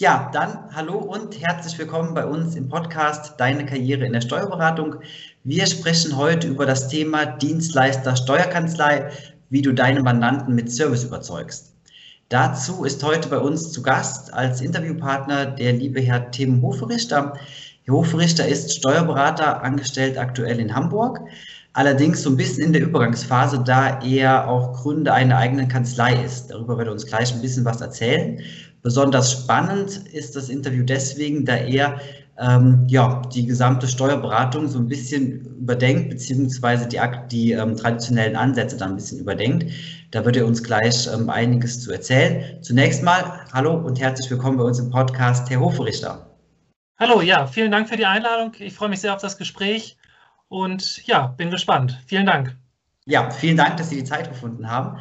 Ja, dann hallo und herzlich willkommen bei uns im Podcast Deine Karriere in der Steuerberatung. Wir sprechen heute über das Thema Dienstleister Steuerkanzlei, wie du deine Mandanten mit Service überzeugst. Dazu ist heute bei uns zu Gast als Interviewpartner der liebe Herr Tim Hoferichter. Herr Hoferichter ist Steuerberater, angestellt aktuell in Hamburg. Allerdings so ein bisschen in der Übergangsphase, da er auch Gründer einer eigenen Kanzlei ist. Darüber wird er uns gleich ein bisschen was erzählen. Besonders spannend ist das Interview deswegen, da er ähm, ja, die gesamte Steuerberatung so ein bisschen überdenkt, beziehungsweise die, die ähm, traditionellen Ansätze dann ein bisschen überdenkt. Da wird er uns gleich ähm, einiges zu erzählen. Zunächst mal, hallo und herzlich willkommen bei uns im Podcast, Herr Hoferichter. Hallo, ja, vielen Dank für die Einladung. Ich freue mich sehr auf das Gespräch und ja, bin gespannt. Vielen Dank. Ja, vielen Dank, dass Sie die Zeit gefunden haben.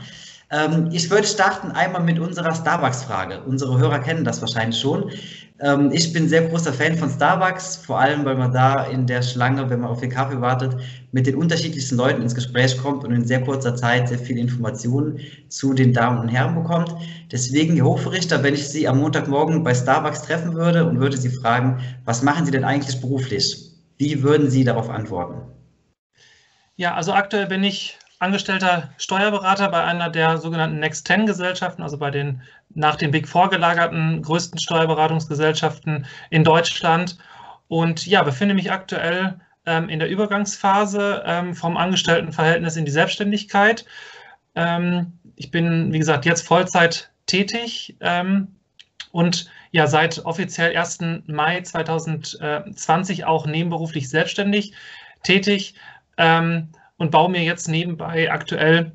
Ähm, ich würde starten einmal mit unserer Starbucks-Frage. Unsere Hörer kennen das wahrscheinlich schon. Ähm, ich bin sehr großer Fan von Starbucks, vor allem weil man da in der Schlange, wenn man auf den Kaffee wartet, mit den unterschiedlichsten Leuten ins Gespräch kommt und in sehr kurzer Zeit sehr viele Informationen zu den Damen und Herren bekommt. Deswegen, Herr Hofrichter, wenn ich Sie am Montagmorgen bei Starbucks treffen würde und würde Sie fragen, was machen Sie denn eigentlich beruflich? Wie würden Sie darauf antworten? Ja, also aktuell bin ich angestellter Steuerberater bei einer der sogenannten Next 10 Gesellschaften, also bei den nach den Big Four gelagerten größten Steuerberatungsgesellschaften in Deutschland. Und ja, befinde mich aktuell ähm, in der Übergangsphase ähm, vom Angestelltenverhältnis in die Selbstständigkeit. Ähm, ich bin, wie gesagt, jetzt Vollzeit tätig ähm, und ja, seit offiziell 1. Mai 2020 auch nebenberuflich selbstständig tätig. Ähm, und baue mir jetzt nebenbei aktuell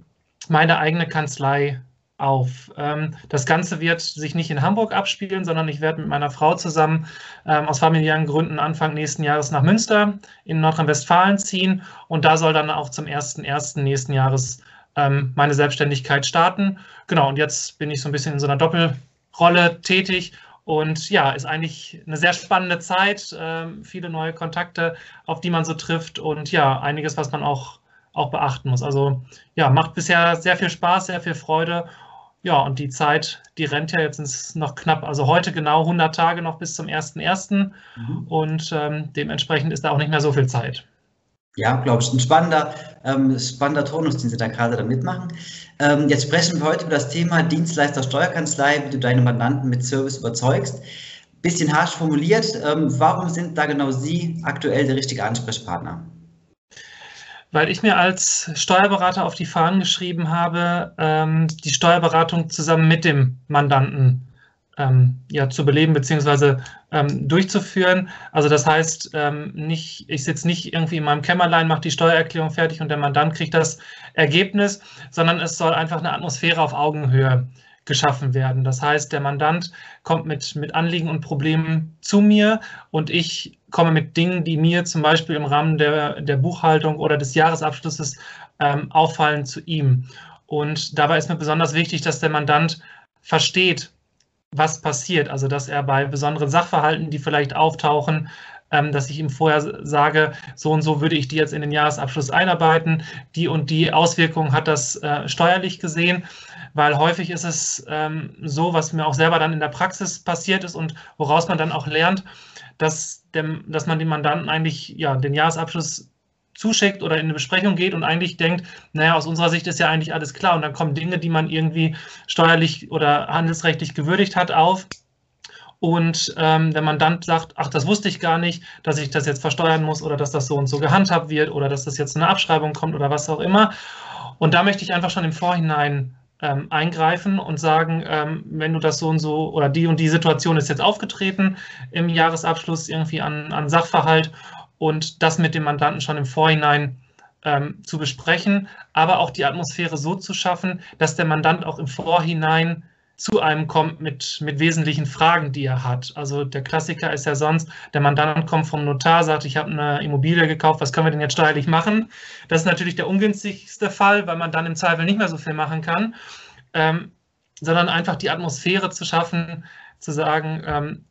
meine eigene Kanzlei auf. Ähm, das Ganze wird sich nicht in Hamburg abspielen, sondern ich werde mit meiner Frau zusammen ähm, aus familiären Gründen Anfang nächsten Jahres nach Münster in Nordrhein-Westfalen ziehen und da soll dann auch zum 1.1. nächsten Jahres ähm, meine Selbstständigkeit starten. Genau, und jetzt bin ich so ein bisschen in so einer Doppelrolle tätig und ja, ist eigentlich eine sehr spannende Zeit, viele neue Kontakte, auf die man so trifft und ja, einiges, was man auch auch beachten muss. Also ja, macht bisher sehr viel Spaß, sehr viel Freude. Ja, und die Zeit, die rennt ja jetzt ins noch knapp, also heute genau 100 Tage noch bis zum 1.1. Mhm. Und ähm, dementsprechend ist da auch nicht mehr so viel Zeit. Ja, glaube ich, ein spannender, ähm, spannender Tonus, den Sie da gerade da mitmachen. Ähm, jetzt sprechen wir heute über das Thema Dienstleister Steuerkanzlei, wie du deine Mandanten mit Service überzeugst. Bisschen harsch formuliert, ähm, warum sind da genau Sie aktuell der richtige Ansprechpartner? Weil ich mir als Steuerberater auf die Fahnen geschrieben habe, ähm, die Steuerberatung zusammen mit dem Mandanten ähm, ja, zu beleben bzw. Ähm, durchzuführen. Also das heißt, ähm, nicht, ich sitze nicht irgendwie in meinem Kämmerlein, mache die Steuererklärung fertig und der Mandant kriegt das Ergebnis, sondern es soll einfach eine Atmosphäre auf Augenhöhe geschaffen werden. Das heißt, der Mandant kommt mit, mit Anliegen und Problemen zu mir und ich komme mit Dingen, die mir zum Beispiel im Rahmen der, der Buchhaltung oder des Jahresabschlusses ähm, auffallen, zu ihm. Und dabei ist mir besonders wichtig, dass der Mandant versteht, was passiert. Also, dass er bei besonderen Sachverhalten, die vielleicht auftauchen, dass ich ihm vorher sage, so und so würde ich die jetzt in den Jahresabschluss einarbeiten. Die und die Auswirkungen hat das äh, steuerlich gesehen weil häufig ist es ähm, so, was mir auch selber dann in der Praxis passiert ist und woraus man dann auch lernt, dass, dem, dass man dem Mandanten eigentlich ja, den Jahresabschluss zuschickt oder in eine Besprechung geht und eigentlich denkt, naja, aus unserer Sicht ist ja eigentlich alles klar und dann kommen Dinge, die man irgendwie steuerlich oder handelsrechtlich gewürdigt hat, auf. Und ähm, der Mandant sagt, ach, das wusste ich gar nicht, dass ich das jetzt versteuern muss oder dass das so und so gehandhabt wird oder dass das jetzt eine Abschreibung kommt oder was auch immer. Und da möchte ich einfach schon im Vorhinein ähm, eingreifen und sagen, ähm, wenn du das so und so oder die und die Situation ist jetzt aufgetreten im Jahresabschluss irgendwie an, an Sachverhalt und das mit dem Mandanten schon im Vorhinein ähm, zu besprechen, aber auch die Atmosphäre so zu schaffen, dass der Mandant auch im Vorhinein zu einem kommt mit, mit wesentlichen Fragen, die er hat. Also der Klassiker ist ja sonst, der Mandant kommt vom Notar, sagt, ich habe eine Immobilie gekauft, was können wir denn jetzt steuerlich machen? Das ist natürlich der ungünstigste Fall, weil man dann im Zweifel nicht mehr so viel machen kann, ähm, sondern einfach die Atmosphäre zu schaffen, zu sagen, ähm,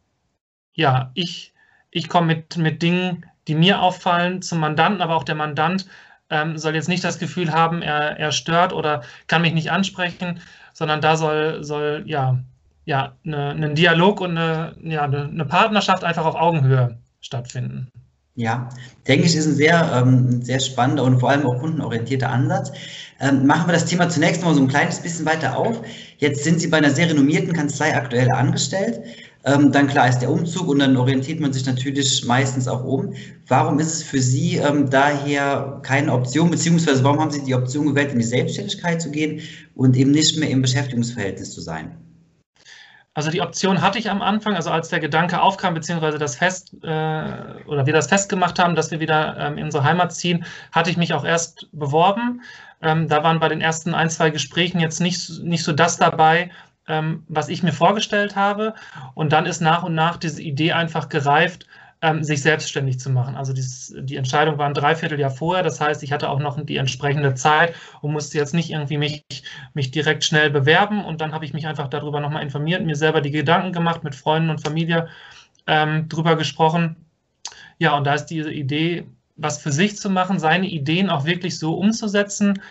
ja, ich, ich komme mit, mit Dingen, die mir auffallen, zum Mandanten, aber auch der Mandant ähm, soll jetzt nicht das Gefühl haben, er, er stört oder kann mich nicht ansprechen, sondern da soll, soll ja ja, eine, einen Dialog und eine, ja, eine Partnerschaft einfach auf Augenhöhe stattfinden. Ja, denke ich, ist ein sehr, ähm, sehr spannender und vor allem auch kundenorientierter Ansatz. Ähm, machen wir das Thema zunächst mal so ein kleines bisschen weiter auf. Jetzt sind Sie bei einer sehr renommierten Kanzlei aktuell angestellt. Ähm, dann klar ist der Umzug und dann orientiert man sich natürlich meistens auch um. Warum ist es für Sie ähm, daher keine Option, beziehungsweise warum haben Sie die Option gewählt, in die Selbstständigkeit zu gehen und eben nicht mehr im Beschäftigungsverhältnis zu sein? Also die Option hatte ich am Anfang, also als der Gedanke aufkam, beziehungsweise das Fest äh, oder wir das festgemacht haben, dass wir wieder ähm, in unsere Heimat ziehen, hatte ich mich auch erst beworben. Ähm, da waren bei den ersten ein, zwei Gesprächen jetzt nicht, nicht so das dabei, ähm, was ich mir vorgestellt habe. Und dann ist nach und nach diese Idee einfach gereift, ähm, sich selbstständig zu machen. Also dieses, die Entscheidung war ein Dreivierteljahr vorher. Das heißt, ich hatte auch noch die entsprechende Zeit und musste jetzt nicht irgendwie mich, mich direkt schnell bewerben. Und dann habe ich mich einfach darüber nochmal informiert, mir selber die Gedanken gemacht, mit Freunden und Familie ähm, drüber gesprochen. Ja, und da ist diese Idee, was für sich zu machen, seine Ideen auch wirklich so umzusetzen,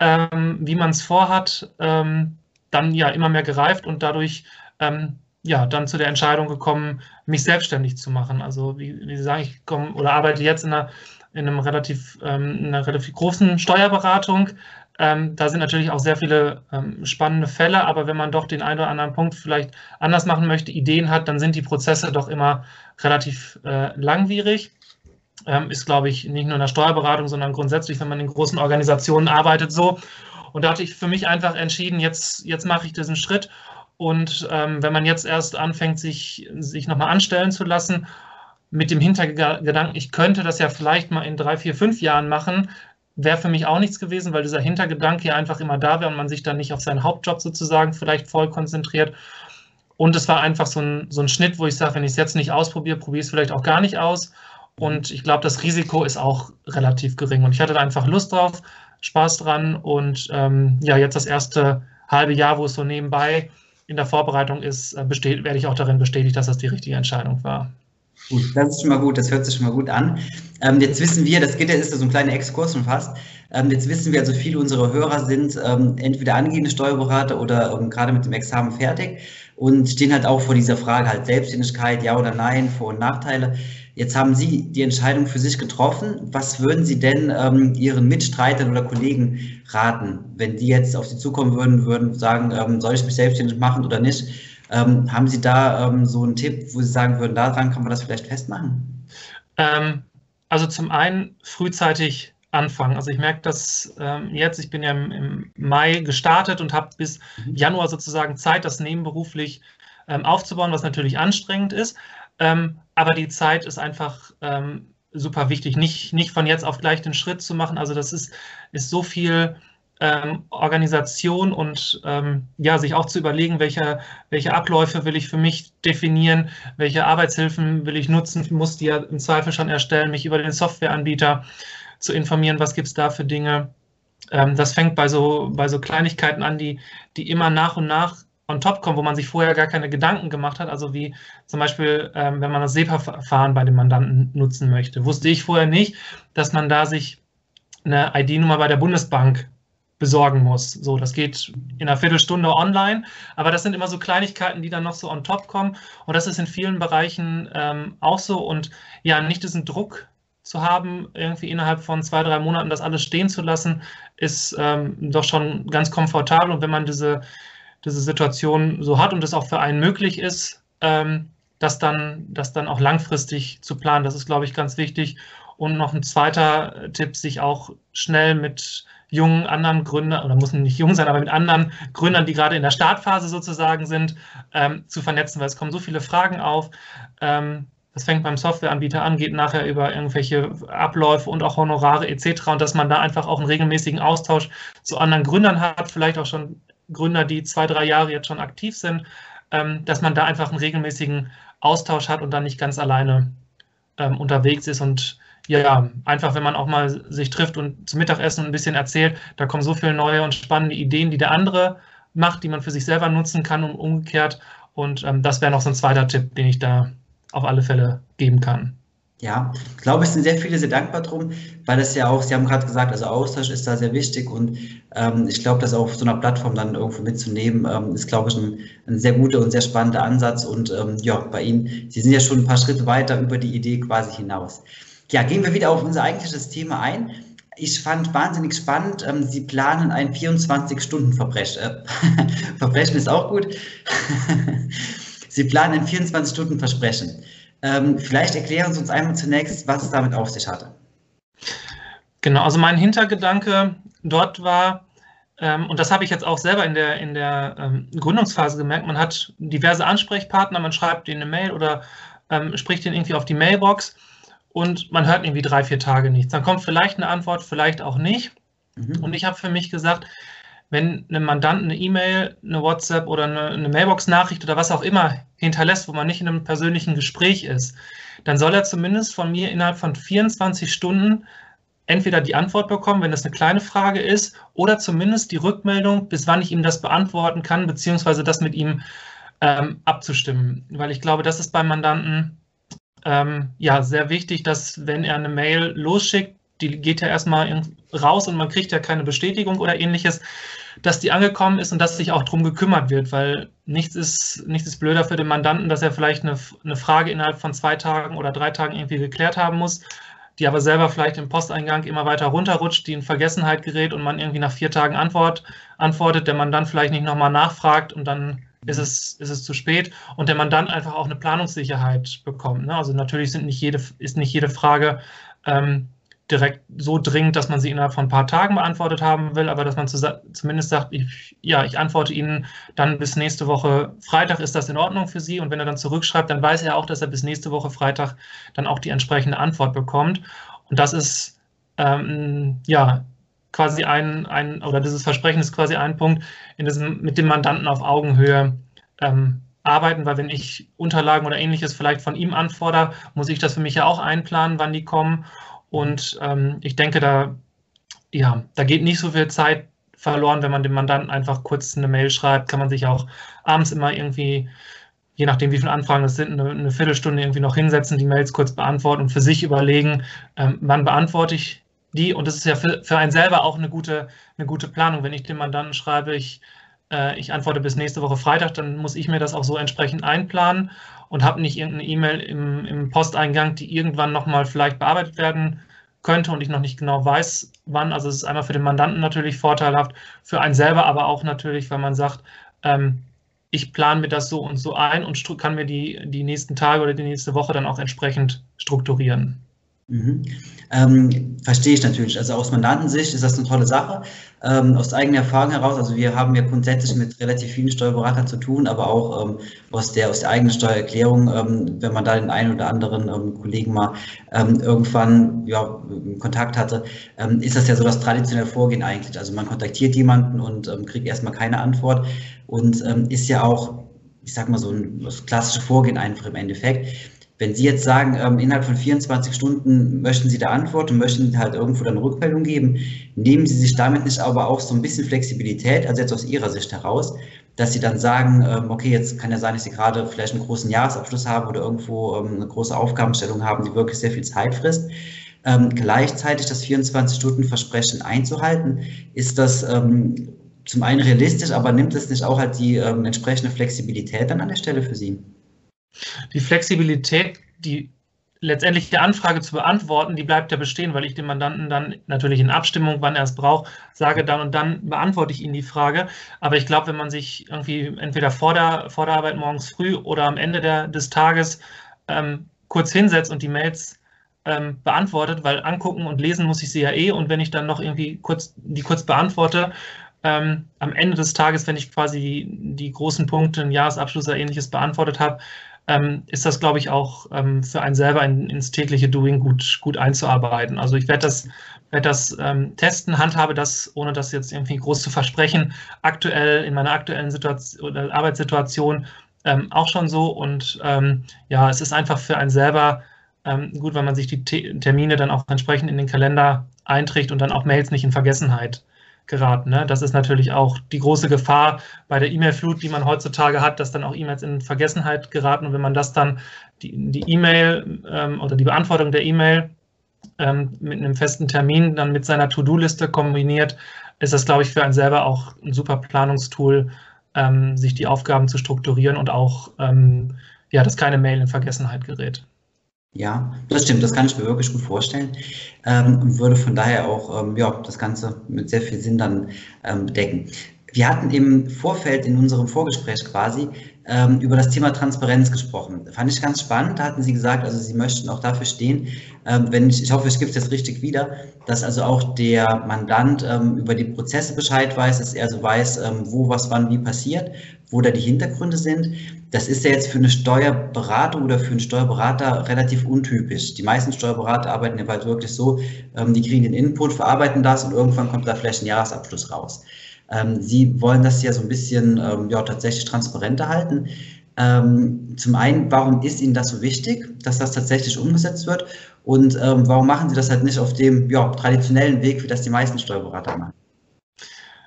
ähm, wie man es vorhat, ähm, dann ja immer mehr gereift und dadurch ähm, ja, dann zu der Entscheidung gekommen, mich selbstständig zu machen. Also wie, wie Sie sagen, ich komme oder arbeite jetzt in einer, in einem relativ, ähm, in einer relativ großen Steuerberatung. Ähm, da sind natürlich auch sehr viele ähm, spannende Fälle, aber wenn man doch den einen oder anderen Punkt vielleicht anders machen möchte, Ideen hat, dann sind die Prozesse doch immer relativ äh, langwierig. Ähm, ist, glaube ich, nicht nur in der Steuerberatung, sondern grundsätzlich, wenn man in großen Organisationen arbeitet, so. Und da hatte ich für mich einfach entschieden, jetzt, jetzt mache ich diesen Schritt und ähm, wenn man jetzt erst anfängt, sich, sich nochmal anstellen zu lassen, mit dem Hintergedanken, ich könnte das ja vielleicht mal in drei, vier, fünf Jahren machen, wäre für mich auch nichts gewesen, weil dieser Hintergedanke ja einfach immer da wäre und man sich dann nicht auf seinen Hauptjob sozusagen vielleicht voll konzentriert. Und es war einfach so ein, so ein Schnitt, wo ich sage, wenn ich es jetzt nicht ausprobiere, probiere ich es vielleicht auch gar nicht aus. Und ich glaube, das Risiko ist auch relativ gering. Und ich hatte da einfach Lust drauf, Spaß dran. Und ähm, ja, jetzt das erste halbe Jahr, wo es so nebenbei in der Vorbereitung ist, äh, werde ich auch darin bestätigt, dass das die richtige Entscheidung war. Gut, das ist schon mal gut, das hört sich schon mal gut an. Ähm, jetzt wissen wir, das geht ja, ist so ein kleiner Exkurs schon fast. Ähm, jetzt wissen wir, also viele unserer Hörer sind ähm, entweder angehende Steuerberater oder ähm, gerade mit dem Examen fertig und stehen halt auch vor dieser Frage halt Selbstständigkeit, ja oder nein, Vor- und Nachteile. Jetzt haben Sie die Entscheidung für sich getroffen. Was würden Sie denn ähm, Ihren Mitstreitern oder Kollegen raten, wenn die jetzt auf Sie zukommen würden, würden sagen, ähm, soll ich mich selbstständig machen oder nicht? Ähm, haben Sie da ähm, so einen Tipp, wo Sie sagen würden, daran kann man das vielleicht festmachen? Ähm, also zum einen frühzeitig anfangen. Also ich merke das ähm, jetzt, ich bin ja im, im Mai gestartet und habe bis mhm. Januar sozusagen Zeit, das nebenberuflich aufzubauen, was natürlich anstrengend ist. Ähm, aber die Zeit ist einfach ähm, super wichtig, nicht, nicht von jetzt auf gleich den Schritt zu machen. Also das ist, ist so viel ähm, Organisation und ähm, ja, sich auch zu überlegen, welche, welche Abläufe will ich für mich definieren, welche Arbeitshilfen will ich nutzen, muss die ja im Zweifel schon erstellen, mich über den Softwareanbieter zu informieren, was gibt es da für Dinge. Ähm, das fängt bei so, bei so Kleinigkeiten an, die, die immer nach und nach on top kommen, wo man sich vorher gar keine Gedanken gemacht hat. Also wie zum Beispiel, ähm, wenn man das SEPA-Verfahren bei dem Mandanten nutzen möchte. Wusste ich vorher nicht, dass man da sich eine ID-Nummer bei der Bundesbank besorgen muss. So, das geht in einer Viertelstunde online, aber das sind immer so Kleinigkeiten, die dann noch so on top kommen. Und das ist in vielen Bereichen ähm, auch so. Und ja, nicht diesen Druck zu haben, irgendwie innerhalb von zwei, drei Monaten das alles stehen zu lassen, ist ähm, doch schon ganz komfortabel. Und wenn man diese diese Situation so hat und es auch für einen möglich ist, ähm, das, dann, das dann auch langfristig zu planen. Das ist, glaube ich, ganz wichtig. Und noch ein zweiter Tipp, sich auch schnell mit jungen anderen Gründern, oder muss nicht jung sein, aber mit anderen Gründern, die gerade in der Startphase sozusagen sind, ähm, zu vernetzen, weil es kommen so viele Fragen auf. Ähm, das fängt beim Softwareanbieter an, geht nachher über irgendwelche Abläufe und auch Honorare etc. Und dass man da einfach auch einen regelmäßigen Austausch zu anderen Gründern hat, vielleicht auch schon Gründer, die zwei, drei Jahre jetzt schon aktiv sind, ähm, dass man da einfach einen regelmäßigen Austausch hat und dann nicht ganz alleine ähm, unterwegs ist und ja, einfach wenn man auch mal sich trifft und zum Mittagessen ein bisschen erzählt, da kommen so viele neue und spannende Ideen, die der andere macht, die man für sich selber nutzen kann und umgekehrt. Und ähm, das wäre noch so ein zweiter Tipp, den ich da auf alle Fälle geben kann. Ja, ich glaube, es sind sehr viele sehr dankbar drum, weil es ja auch, Sie haben gerade gesagt, also Austausch ist da sehr wichtig und ähm, ich glaube, das auf so einer Plattform dann irgendwo mitzunehmen, ähm, ist, glaube ich, ein, ein, sehr guter und sehr spannender Ansatz und ähm, ja, bei Ihnen, Sie sind ja schon ein paar Schritte weiter über die Idee quasi hinaus. Ja, gehen wir wieder auf unser eigentliches Thema ein. Ich fand wahnsinnig spannend, ähm, Sie planen ein 24-Stunden-Verbrechen. Äh, Verbrechen ist auch gut. Sie planen ein 24-Stunden-Versprechen. Ähm, vielleicht erklären Sie uns einmal zunächst, was es damit auf sich hatte. Genau, also mein Hintergedanke dort war, ähm, und das habe ich jetzt auch selber in der, in der ähm, Gründungsphase gemerkt, man hat diverse Ansprechpartner, man schreibt denen eine Mail oder ähm, spricht den irgendwie auf die Mailbox und man hört irgendwie drei, vier Tage nichts. Dann kommt vielleicht eine Antwort, vielleicht auch nicht. Mhm. Und ich habe für mich gesagt, wenn einem Mandanten eine E-Mail, eine WhatsApp oder eine, eine Mailbox-Nachricht oder was auch immer hinterlässt, wo man nicht in einem persönlichen Gespräch ist, dann soll er zumindest von mir innerhalb von 24 Stunden entweder die Antwort bekommen, wenn das eine kleine Frage ist, oder zumindest die Rückmeldung, bis wann ich ihm das beantworten kann, beziehungsweise das mit ihm ähm, abzustimmen. Weil ich glaube, das ist beim Mandanten ähm, ja sehr wichtig, dass wenn er eine Mail losschickt, die geht ja erstmal raus und man kriegt ja keine Bestätigung oder ähnliches, dass die angekommen ist und dass sich auch darum gekümmert wird, weil nichts ist, nichts ist blöder für den Mandanten, dass er vielleicht eine, eine Frage innerhalb von zwei Tagen oder drei Tagen irgendwie geklärt haben muss, die aber selber vielleicht im Posteingang immer weiter runterrutscht, die in Vergessenheit gerät und man irgendwie nach vier Tagen Antwort antwortet, der Mandant vielleicht nicht nochmal nachfragt und dann ist es, ist es zu spät und der Mandant einfach auch eine Planungssicherheit bekommt. Ne? Also natürlich sind nicht jede, ist nicht jede Frage ähm, direkt so dringend, dass man sie innerhalb von ein paar Tagen beantwortet haben will, aber dass man zu, zumindest sagt, ich, ja, ich antworte Ihnen dann bis nächste Woche Freitag, ist das in Ordnung für Sie? Und wenn er dann zurückschreibt, dann weiß er auch, dass er bis nächste Woche Freitag dann auch die entsprechende Antwort bekommt. Und das ist ähm, ja quasi ein, ein, oder dieses Versprechen ist quasi ein Punkt, in diesem, mit dem Mandanten auf Augenhöhe ähm, arbeiten, weil wenn ich Unterlagen oder ähnliches vielleicht von ihm anfordere, muss ich das für mich ja auch einplanen, wann die kommen. Und ähm, ich denke, da, ja, da geht nicht so viel Zeit verloren, wenn man dem Mandanten einfach kurz eine Mail schreibt, kann man sich auch abends immer irgendwie, je nachdem wie viele Anfragen es sind, eine, Viertelstunde irgendwie noch hinsetzen, die Mails kurz beantworten und für sich überlegen, ähm, wann beantworte ich die. Und das ist ja für, für einen selber auch eine gute, eine gute Planung. Wenn ich dem Mandanten schreibe, ich, äh, ich antworte bis nächste Woche Freitag, dann muss ich mir das auch so entsprechend einplanen und habe nicht irgendeine E-Mail im, im Posteingang, die irgendwann nochmal vielleicht bearbeitet werden könnte und ich noch nicht genau weiß, wann. Also es ist einmal für den Mandanten natürlich vorteilhaft, für einen selber aber auch natürlich, weil man sagt, ähm, ich plane mir das so und so ein und kann mir die, die nächsten Tage oder die nächste Woche dann auch entsprechend strukturieren. Mhm. Ähm, verstehe ich natürlich. Also aus Mandantensicht ist das eine tolle Sache. Ähm, aus eigener Erfahrung heraus, also wir haben ja grundsätzlich mit relativ vielen Steuerberatern zu tun, aber auch ähm, aus, der, aus der eigenen Steuererklärung, ähm, wenn man da den einen oder anderen ähm, Kollegen mal ähm, irgendwann ja, Kontakt hatte, ist das ja so das traditionelle Vorgehen eigentlich. Also man kontaktiert jemanden und kriegt erstmal keine Antwort und ist ja auch, ich sag mal so ein das klassische Vorgehen einfach im Endeffekt. Wenn Sie jetzt sagen, ähm, innerhalb von 24 Stunden möchten Sie da Antwort und möchten halt irgendwo dann Rückmeldung geben, nehmen Sie sich damit nicht aber auch so ein bisschen Flexibilität, also jetzt aus Ihrer Sicht heraus, dass Sie dann sagen, ähm, okay, jetzt kann ja sein, dass Sie gerade vielleicht einen großen Jahresabschluss haben oder irgendwo ähm, eine große Aufgabenstellung haben, die wirklich sehr viel Zeit frisst. Ähm, gleichzeitig das 24-Stunden-Versprechen einzuhalten, ist das ähm, zum einen realistisch, aber nimmt es nicht auch halt die ähm, entsprechende Flexibilität dann an der Stelle für Sie? Die Flexibilität, die letztendliche Anfrage zu beantworten, die bleibt ja bestehen, weil ich dem Mandanten dann natürlich in Abstimmung, wann er es braucht, sage dann und dann beantworte ich ihm die Frage. Aber ich glaube, wenn man sich irgendwie entweder vor der, vor der Arbeit morgens früh oder am Ende der, des Tages ähm, kurz hinsetzt und die Mails ähm, beantwortet, weil angucken und lesen muss ich sie ja eh und wenn ich dann noch irgendwie kurz die kurz beantworte, ähm, am Ende des Tages, wenn ich quasi die, die großen Punkte, einen Jahresabschluss oder ähnliches beantwortet habe, ähm, ist das, glaube ich, auch ähm, für einen selber in, ins tägliche Doing gut, gut einzuarbeiten. Also ich werde das, werd das ähm, testen, handhabe das, ohne das jetzt irgendwie groß zu versprechen, aktuell in meiner aktuellen Situation Arbeitssituation ähm, auch schon so. Und ähm, ja, es ist einfach für einen selber ähm, gut, wenn man sich die Termine dann auch entsprechend in den Kalender einträgt und dann auch Mails nicht in Vergessenheit geraten. Ne? Das ist natürlich auch die große Gefahr bei der E-Mail-Flut, die man heutzutage hat, dass dann auch E-Mails in Vergessenheit geraten. Und wenn man das dann, die E-Mail ähm, oder die Beantwortung der E-Mail ähm, mit einem festen Termin dann mit seiner To-Do-Liste kombiniert, ist das, glaube ich, für einen selber auch ein super Planungstool, ähm, sich die Aufgaben zu strukturieren und auch, ähm, ja, dass keine Mail in Vergessenheit gerät. Ja, das stimmt, das kann ich mir wirklich gut vorstellen ähm, und würde von daher auch ähm, ja, das Ganze mit sehr viel Sinn dann ähm, bedecken. Wir hatten im Vorfeld in unserem Vorgespräch quasi ähm, über das Thema Transparenz gesprochen. Fand ich ganz spannend. Da hatten Sie gesagt, also Sie möchten auch dafür stehen, ähm, wenn ich, ich hoffe, ich gebe jetzt richtig wieder, dass also auch der Mandant ähm, über die Prozesse Bescheid weiß, dass er so weiß, ähm, wo was wann wie passiert, wo da die Hintergründe sind. Das ist ja jetzt für eine Steuerberatung oder für einen Steuerberater relativ untypisch. Die meisten Steuerberater arbeiten ja bald wirklich so, ähm, die kriegen den Input, verarbeiten das und irgendwann kommt da vielleicht ein Jahresabschluss raus. Ähm, Sie wollen das ja so ein bisschen ähm, ja, tatsächlich transparenter halten. Zum einen, warum ist Ihnen das so wichtig, dass das tatsächlich umgesetzt wird? Und warum machen Sie das halt nicht auf dem ja, traditionellen Weg, wie das die meisten Steuerberater machen?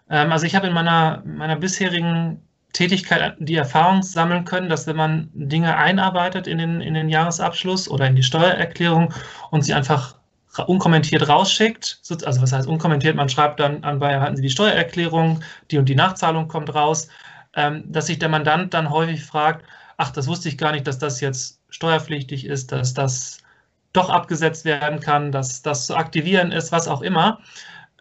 Also ich habe in meiner, meiner bisherigen Tätigkeit die Erfahrung sammeln können, dass wenn man Dinge einarbeitet in den, in den Jahresabschluss oder in die Steuererklärung und sie einfach unkommentiert rausschickt, also was heißt unkommentiert, man schreibt dann an, bei hatten Sie die Steuererklärung, die und die Nachzahlung kommt raus, ähm, dass sich der Mandant dann häufig fragt, ach, das wusste ich gar nicht, dass das jetzt steuerpflichtig ist, dass das doch abgesetzt werden kann, dass das zu aktivieren ist, was auch immer.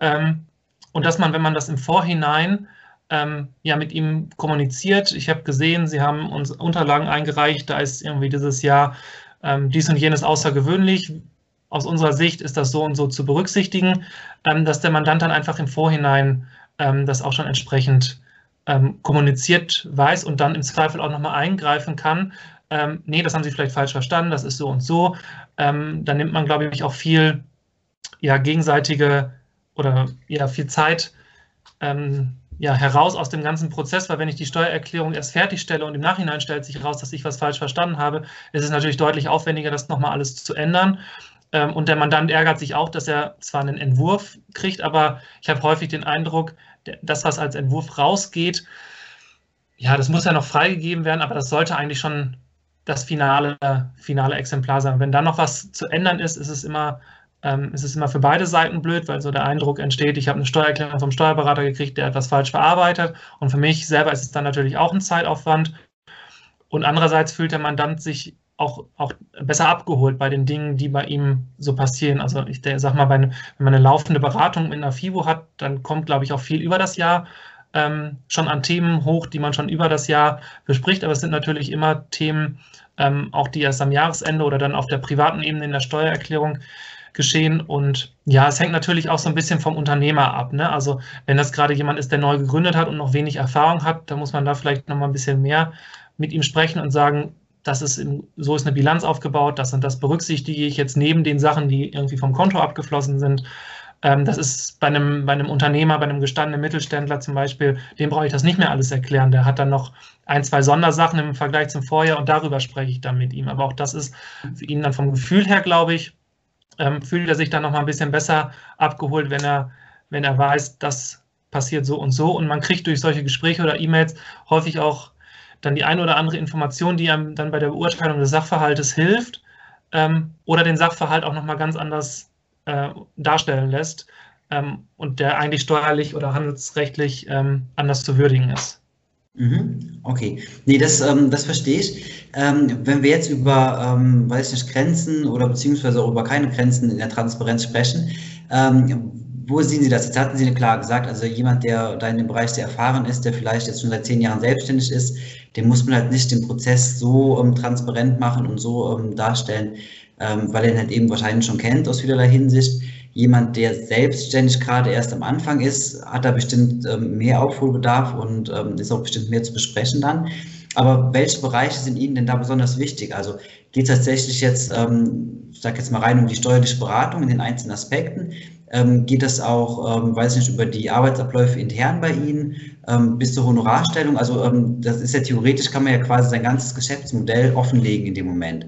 Ähm, und dass man, wenn man das im Vorhinein ähm, ja mit ihm kommuniziert, ich habe gesehen, Sie haben uns Unterlagen eingereicht, da ist irgendwie dieses Jahr ähm, dies und jenes außergewöhnlich aus unserer Sicht ist das so und so zu berücksichtigen, ähm, dass der Mandant dann einfach im Vorhinein ähm, das auch schon entsprechend ähm, kommuniziert weiß und dann im Zweifel auch nochmal eingreifen kann. Ähm, nee, das haben Sie vielleicht falsch verstanden, das ist so und so. Dann nimmt man, glaube ich, auch viel ja, gegenseitige oder ja, viel Zeit ähm, ja, heraus aus dem ganzen Prozess, weil wenn ich die Steuererklärung erst fertigstelle und im Nachhinein stellt sich heraus, dass ich was falsch verstanden habe, ist es natürlich deutlich aufwendiger, das nochmal alles zu ändern. Ähm, und der Mandant ärgert sich auch, dass er zwar einen Entwurf kriegt, aber ich habe häufig den Eindruck, das, was als Entwurf rausgeht, ja, das muss ja noch freigegeben werden, aber das sollte eigentlich schon das finale, finale Exemplar sein. Wenn da noch was zu ändern ist, ist es immer, ähm, ist es immer für beide Seiten blöd, weil so der Eindruck entsteht, ich habe eine Steuererklärung vom Steuerberater gekriegt, der etwas falsch verarbeitet. Und für mich selber ist es dann natürlich auch ein Zeitaufwand. Und andererseits fühlt der Mandant sich auch, auch besser abgeholt bei den Dingen, die bei ihm so passieren. Also ich sag mal, wenn man eine laufende Beratung mit einer FIBO hat, dann kommt, glaube ich, auch viel über das Jahr ähm, schon an Themen hoch, die man schon über das Jahr bespricht. Aber es sind natürlich immer Themen, ähm, auch die erst am Jahresende oder dann auf der privaten Ebene in der Steuererklärung geschehen. Und ja, es hängt natürlich auch so ein bisschen vom Unternehmer ab. Ne? Also wenn das gerade jemand ist, der neu gegründet hat und noch wenig Erfahrung hat, dann muss man da vielleicht noch mal ein bisschen mehr mit ihm sprechen und sagen, das ist so ist eine Bilanz aufgebaut, das und das berücksichtige ich jetzt neben den Sachen, die irgendwie vom Konto abgeflossen sind. Ähm, das ist bei einem, bei einem Unternehmer, bei einem gestandenen Mittelständler zum Beispiel, dem brauche ich das nicht mehr alles erklären. Der hat dann noch ein, zwei Sondersachen im Vergleich zum Vorjahr und darüber spreche ich dann mit ihm. Aber auch das ist für ihn dann vom Gefühl her, glaube ich, ähm, fühlt er sich dann noch mal ein bisschen besser abgeholt, wenn er, wenn er weiß, das passiert so und so. Und man kriegt durch solche Gespräche oder E-Mails häufig auch dann die eine oder andere Information, die einem dann bei der Beurteilung des Sachverhaltes hilft ähm, oder den Sachverhalt auch nochmal ganz anders äh, darstellen lässt ähm, und der eigentlich steuerlich oder handelsrechtlich ähm, anders zu würdigen ist. Mhm. Okay, nee, das, ähm, das verstehe ich. Ähm, wenn wir jetzt über, ähm, weiß nicht, Grenzen oder beziehungsweise auch über keine Grenzen in der Transparenz sprechen, ähm, wo sehen Sie das? Jetzt hatten Sie klar gesagt, also jemand, der da in dem Bereich sehr erfahren ist, der vielleicht jetzt schon seit zehn Jahren selbstständig ist, dem muss man halt nicht den Prozess so ähm, transparent machen und so ähm, darstellen, weil er ihn halt eben wahrscheinlich schon kennt aus vielerlei Hinsicht. Jemand, der selbstständig gerade erst am Anfang ist, hat da bestimmt ähm, mehr Aufholbedarf und ähm, ist auch bestimmt mehr zu besprechen dann. Aber welche Bereiche sind Ihnen denn da besonders wichtig? Also geht es tatsächlich jetzt, ähm, ich sage jetzt mal rein um die steuerliche Beratung in den einzelnen Aspekten? Ähm, geht das auch, ähm, weiß nicht, über die Arbeitsabläufe intern bei Ihnen ähm, bis zur Honorarstellung? Also ähm, das ist ja theoretisch, kann man ja quasi sein ganzes Geschäftsmodell offenlegen in dem Moment.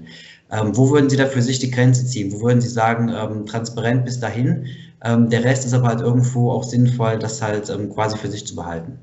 Ähm, wo würden Sie da für sich die Grenze ziehen? Wo würden Sie sagen, ähm, transparent bis dahin? Ähm, der Rest ist aber halt irgendwo auch sinnvoll, das halt ähm, quasi für sich zu behalten.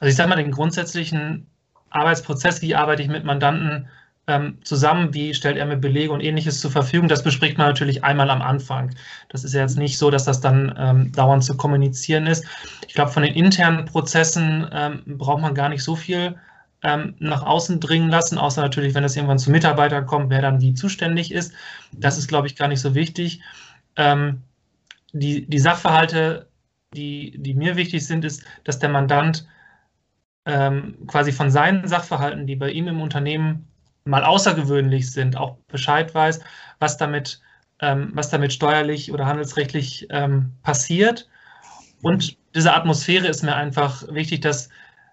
Also ich sage mal, den grundsätzlichen Arbeitsprozess, wie arbeite ich mit Mandanten ähm, zusammen, wie stellt er mir Belege und ähnliches zur Verfügung, das bespricht man natürlich einmal am Anfang. Das ist ja jetzt nicht so, dass das dann ähm, dauernd zu kommunizieren ist. Ich glaube, von den internen Prozessen braucht man gar nicht so viel ähm, nach außen dringen lassen, außer natürlich, wenn es irgendwann zu Mitarbeitern kommt, wer dann wie zuständig ist. Das ist, glaube ich, gar nicht so wichtig. Ähm, die, die Sachverhalte, die, die mir wichtig sind, ist, dass der Mandant ähm, quasi von seinen Sachverhalten, die bei ihm im Unternehmen mal außergewöhnlich sind, auch Bescheid weiß, was damit, ähm, was damit steuerlich oder handelsrechtlich ähm, passiert. Und diese Atmosphäre ist mir einfach wichtig, dass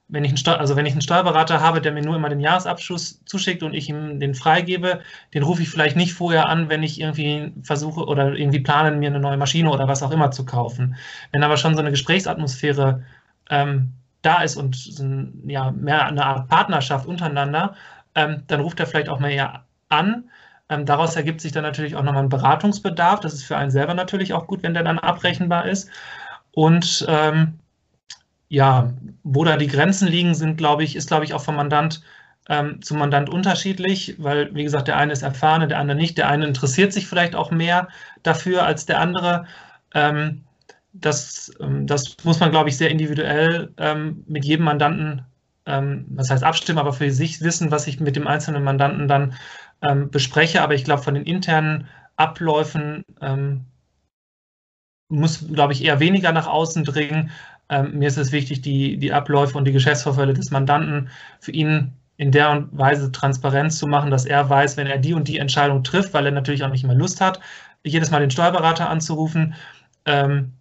wenn ich, einen Steu also wenn ich einen Steuerberater habe, der mir nur immer den Jahresabschluss zuschickt und ich ihm den freigebe, den rufe ich vielleicht nicht vorher an, wenn ich irgendwie versuche oder irgendwie plane, mir eine neue Maschine oder was auch immer zu kaufen. Wenn aber schon so eine Gesprächsatmosphäre ähm, da ist und so ein, ja, mehr eine Art Partnerschaft untereinander, ähm, dann ruft er vielleicht auch mal eher an. Ähm, daraus ergibt sich dann natürlich auch nochmal ein Beratungsbedarf. Das ist für einen selber natürlich auch gut, wenn der dann abrechenbar ist. Und ähm, ja, wo da die Grenzen liegen, sind, glaube ich, ist, glaube ich, auch vom Mandant ähm, zum Mandant unterschiedlich, weil, wie gesagt, der eine ist erfahren, der andere nicht. Der eine interessiert sich vielleicht auch mehr dafür als der andere. Ähm, das, ähm, das muss man, glaube ich, sehr individuell ähm, mit jedem Mandanten ähm, was heißt abstimmen, aber für sich wissen, was ich mit dem einzelnen Mandanten dann ähm, bespreche. Aber ich glaube, von den internen Abläufen muss, glaube ich, eher weniger nach außen dringen. Ähm, mir ist es wichtig, die, die Abläufe und die Geschäftsvorfälle des Mandanten für ihn in der Weise transparent zu machen, dass er weiß, wenn er die und die Entscheidung trifft, weil er natürlich auch nicht mehr Lust hat, jedes Mal den Steuerberater anzurufen, ähm,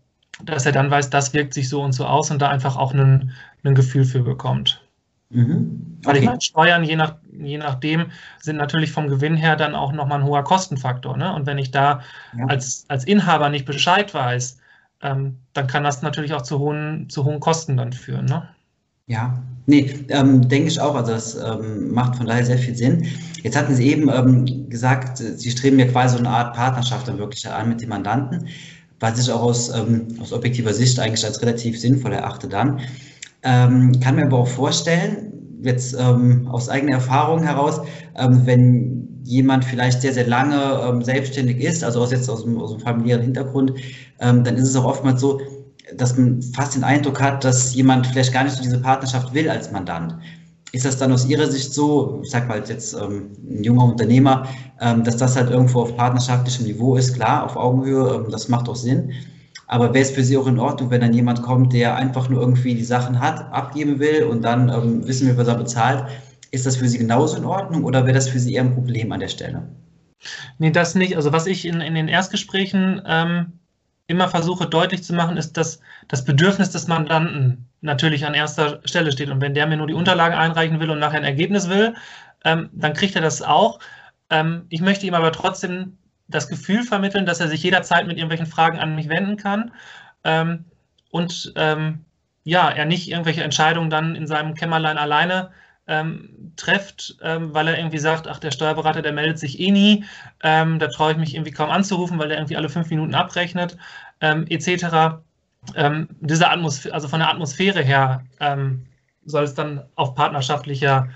dass er dann weiß, das wirkt sich so und so aus und da einfach auch ein, ein Gefühl für bekommt. Mhm. Okay. Weil ich meine, Steuern, je, nach, je nachdem, sind natürlich vom Gewinn her dann auch nochmal ein hoher Kostenfaktor. Ne? Und wenn ich da ja. als, als Inhaber nicht Bescheid weiß, ähm, dann kann das natürlich auch zu hohen, zu hohen Kosten dann führen. Ne? Ja, nee, ähm, denke ich auch. Also das ähm, macht von daher sehr viel Sinn. Jetzt hatten Sie eben ähm, gesagt, Sie streben ja quasi so eine Art Partnerschaft dann wirklich an mit dem Mandanten, was ich auch aus, ähm, aus objektiver Sicht eigentlich als relativ sinnvoll erachte dann. Ähm, kann mir aber auch vorstellen, jetzt ähm, aus eigener Erfahrung heraus, ähm, wenn jemand vielleicht sehr, sehr lange ähm, selbstständig ist, also aus jetzt aus dem, aus dem familiären Hintergrund, ähm, dann ist es auch oftmals so, dass man fast den Eindruck hat, dass jemand vielleicht gar nicht so diese Partnerschaft will als Mandant. Ist das dann aus Ihrer Sicht so, ich sag mal jetzt ähm, ein junger Unternehmer, ähm, dass das halt irgendwo auf partnerschaftlichem Niveau ist? Klar, auf Augenhöhe, ähm, das macht auch Sinn. Aber wäre es für Sie auch in Ordnung, wenn dann jemand kommt, der einfach nur irgendwie die Sachen hat, abgeben will und dann ähm, wissen wir, was er bezahlt? Ist das für Sie genauso in Ordnung oder wäre das für Sie eher ein Problem an der Stelle? Nee, das nicht. Also was ich in, in den Erstgesprächen ähm, immer versuche deutlich zu machen, ist, dass das Bedürfnis des Mandanten natürlich an erster Stelle steht. Und wenn der mir nur die Unterlagen einreichen will und nachher ein Ergebnis will, ähm, dann kriegt er das auch. Ähm, ich möchte ihm aber trotzdem das Gefühl vermitteln, dass er sich jederzeit mit irgendwelchen Fragen an mich wenden kann ähm, und ähm, ja, er nicht irgendwelche Entscheidungen dann in seinem Kämmerlein alleine ähm, trifft, ähm, weil er irgendwie sagt, ach, der Steuerberater, der meldet sich eh nie, ähm, da traue ich mich irgendwie kaum anzurufen, weil der irgendwie alle fünf Minuten abrechnet, ähm, etc. diese Atmosphäre, also von der Atmosphäre her soll es dann auf partnerschaftlicher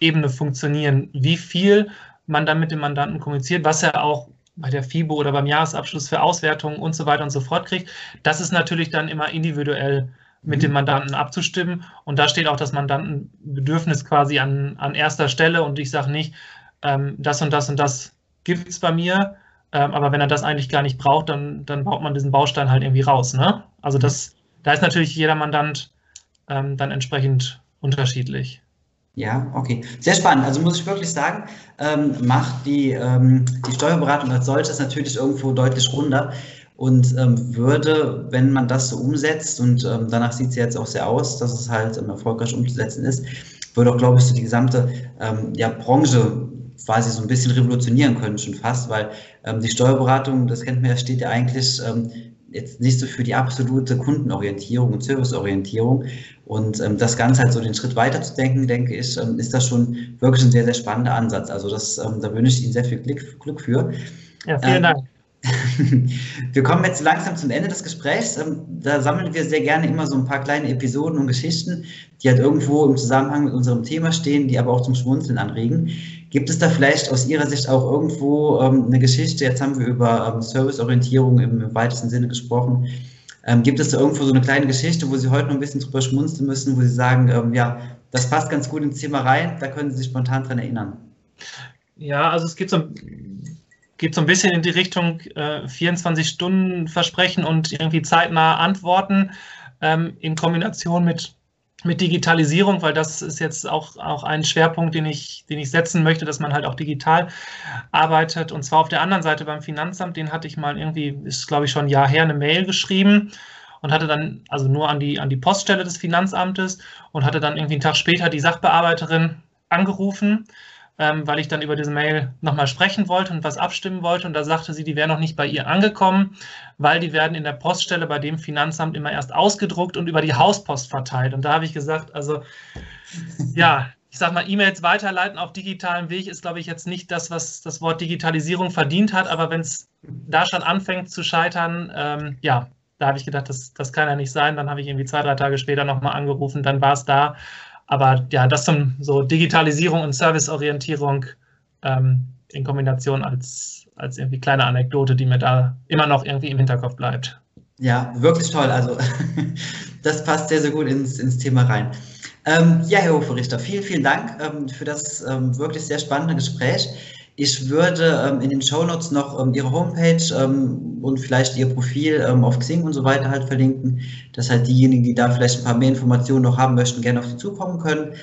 Ebene funktionieren. Wie viel man dann mit dem Mandanten kommuniziert, was er auch bei der FIBO oder beim Jahresabschluss für Auswertungen und so weiter und so fort kriegt. Das ist natürlich dann immer individuell mit dem mhm. Mandanten abzustimmen. Und da steht auch das Mandantenbedürfnis quasi an, an erster Stelle. Und ich sage nicht, ähm, das und das und das gibt es bei mir. Ähm, aber wenn er das eigentlich gar nicht braucht, dann, dann baut man diesen Baustein halt irgendwie raus. Ne? Also das, da ist natürlich jeder Mandant ähm, dann entsprechend unterschiedlich. Ja, okay. Sehr spannend. Also muss ich wirklich sagen, ähm, macht die, ähm, die Steuerberatung als solches natürlich irgendwo deutlich runder und ähm, würde, wenn man das so umsetzt, und ähm, danach sieht es jetzt auch sehr aus, dass es halt ähm, erfolgreich umzusetzen ist, würde auch, glaube ich, so die gesamte ähm, ja, Branche quasi so ein bisschen revolutionieren können, schon fast, weil die Steuerberatung, das kennt man ja, steht ja eigentlich jetzt nicht so für die absolute Kundenorientierung und Serviceorientierung. Und ähm, das Ganze halt so den Schritt weiter zu denken, denke ich, ähm, ist das schon wirklich ein sehr, sehr spannender Ansatz. Also das, ähm, da wünsche ich Ihnen sehr viel Glück, Glück für. Ja, vielen ähm, Dank. Wir kommen jetzt langsam zum Ende des Gesprächs. Ähm, da sammeln wir sehr gerne immer so ein paar kleine Episoden und Geschichten, die halt irgendwo im Zusammenhang mit unserem Thema stehen, die aber auch zum Schmunzeln anregen. Gibt es da vielleicht aus Ihrer Sicht auch irgendwo ähm, eine Geschichte? Jetzt haben wir über ähm, Serviceorientierung im, im, weitesten Sinne gesprochen. Ähm, gibt es da irgendwo so eine kleine Geschichte, wo Sie heute noch ein bisschen drüber schmunzeln müssen, wo Sie sagen, ähm, ja, das passt ganz gut ins Thema rein, da können Sie sich spontan dran erinnern? Ja, also es geht so, geht so ein bisschen in die Richtung äh, 24 Stunden Versprechen und irgendwie zeitnah Antworten ähm, in Kombination mit, mit Digitalisierung, weil das ist jetzt auch, auch ein Schwerpunkt, den ich, den ich setzen möchte, dass man halt auch digital arbeitet. Und zwar auf der anderen Seite beim Finanzamt, den hatte ich mal irgendwie, ist glaube ich schon ein Jahr her, eine Mail geschrieben und hatte dann, also nur an die, an die Poststelle des Finanzamtes und hatte dann irgendwie einen Tag später die Sachbearbeiterin angerufen ähm, weil ich dann über diese Mail nochmal sprechen wollte und was abstimmen wollte. Und da sagte sie, die wäre noch nicht bei ihr angekommen, weil die werden in der Poststelle bei dem Finanzamt immer erst ausgedruckt und über die Hauspost verteilt. Und da habe ich gesagt, also ja, ich sage mal, E-Mails weiterleiten auf digitalem Weg ist, glaube ich, jetzt nicht das, was das Wort Digitalisierung verdient hat. Aber wenn es da schon anfängt zu scheitern, ähm, ja, da habe ich gedacht, das, das kann ja nicht sein. Dann habe ich irgendwie zwei, drei Tage später nochmal angerufen, dann war es da. Aber ja, das zum so Digitalisierung und Serviceorientierung ähm, in Kombination als, als irgendwie kleine Anekdote, die mir da immer noch irgendwie im Hinterkopf bleibt. Ja, wirklich toll. Also das passt sehr, sehr gut ins, ins Thema rein. Ähm, ja, Herr Hoferichter, vielen, vielen Dank ähm, für das ähm, wirklich sehr spannende Gespräch. Ich würde ähm, in den Shownotes noch ähm, Ihre Homepage ähm, und vielleicht Ihr Profil ähm, auf Xing und so weiter halt verlinken, dass halt diejenigen, die da vielleicht ein paar mehr Informationen noch haben möchten, gerne auf Sie zukommen können.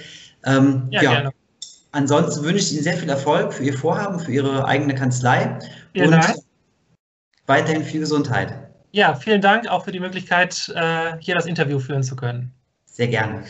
Ähm, ja, ja, gerne. Ansonsten wünsche ich Ihnen sehr viel Erfolg für Ihr Vorhaben, für Ihre eigene Kanzlei vielen und Dank. weiterhin viel Gesundheit. Ja, vielen Dank auch für die Möglichkeit, äh, hier das Interview führen zu können. Sehr gerne.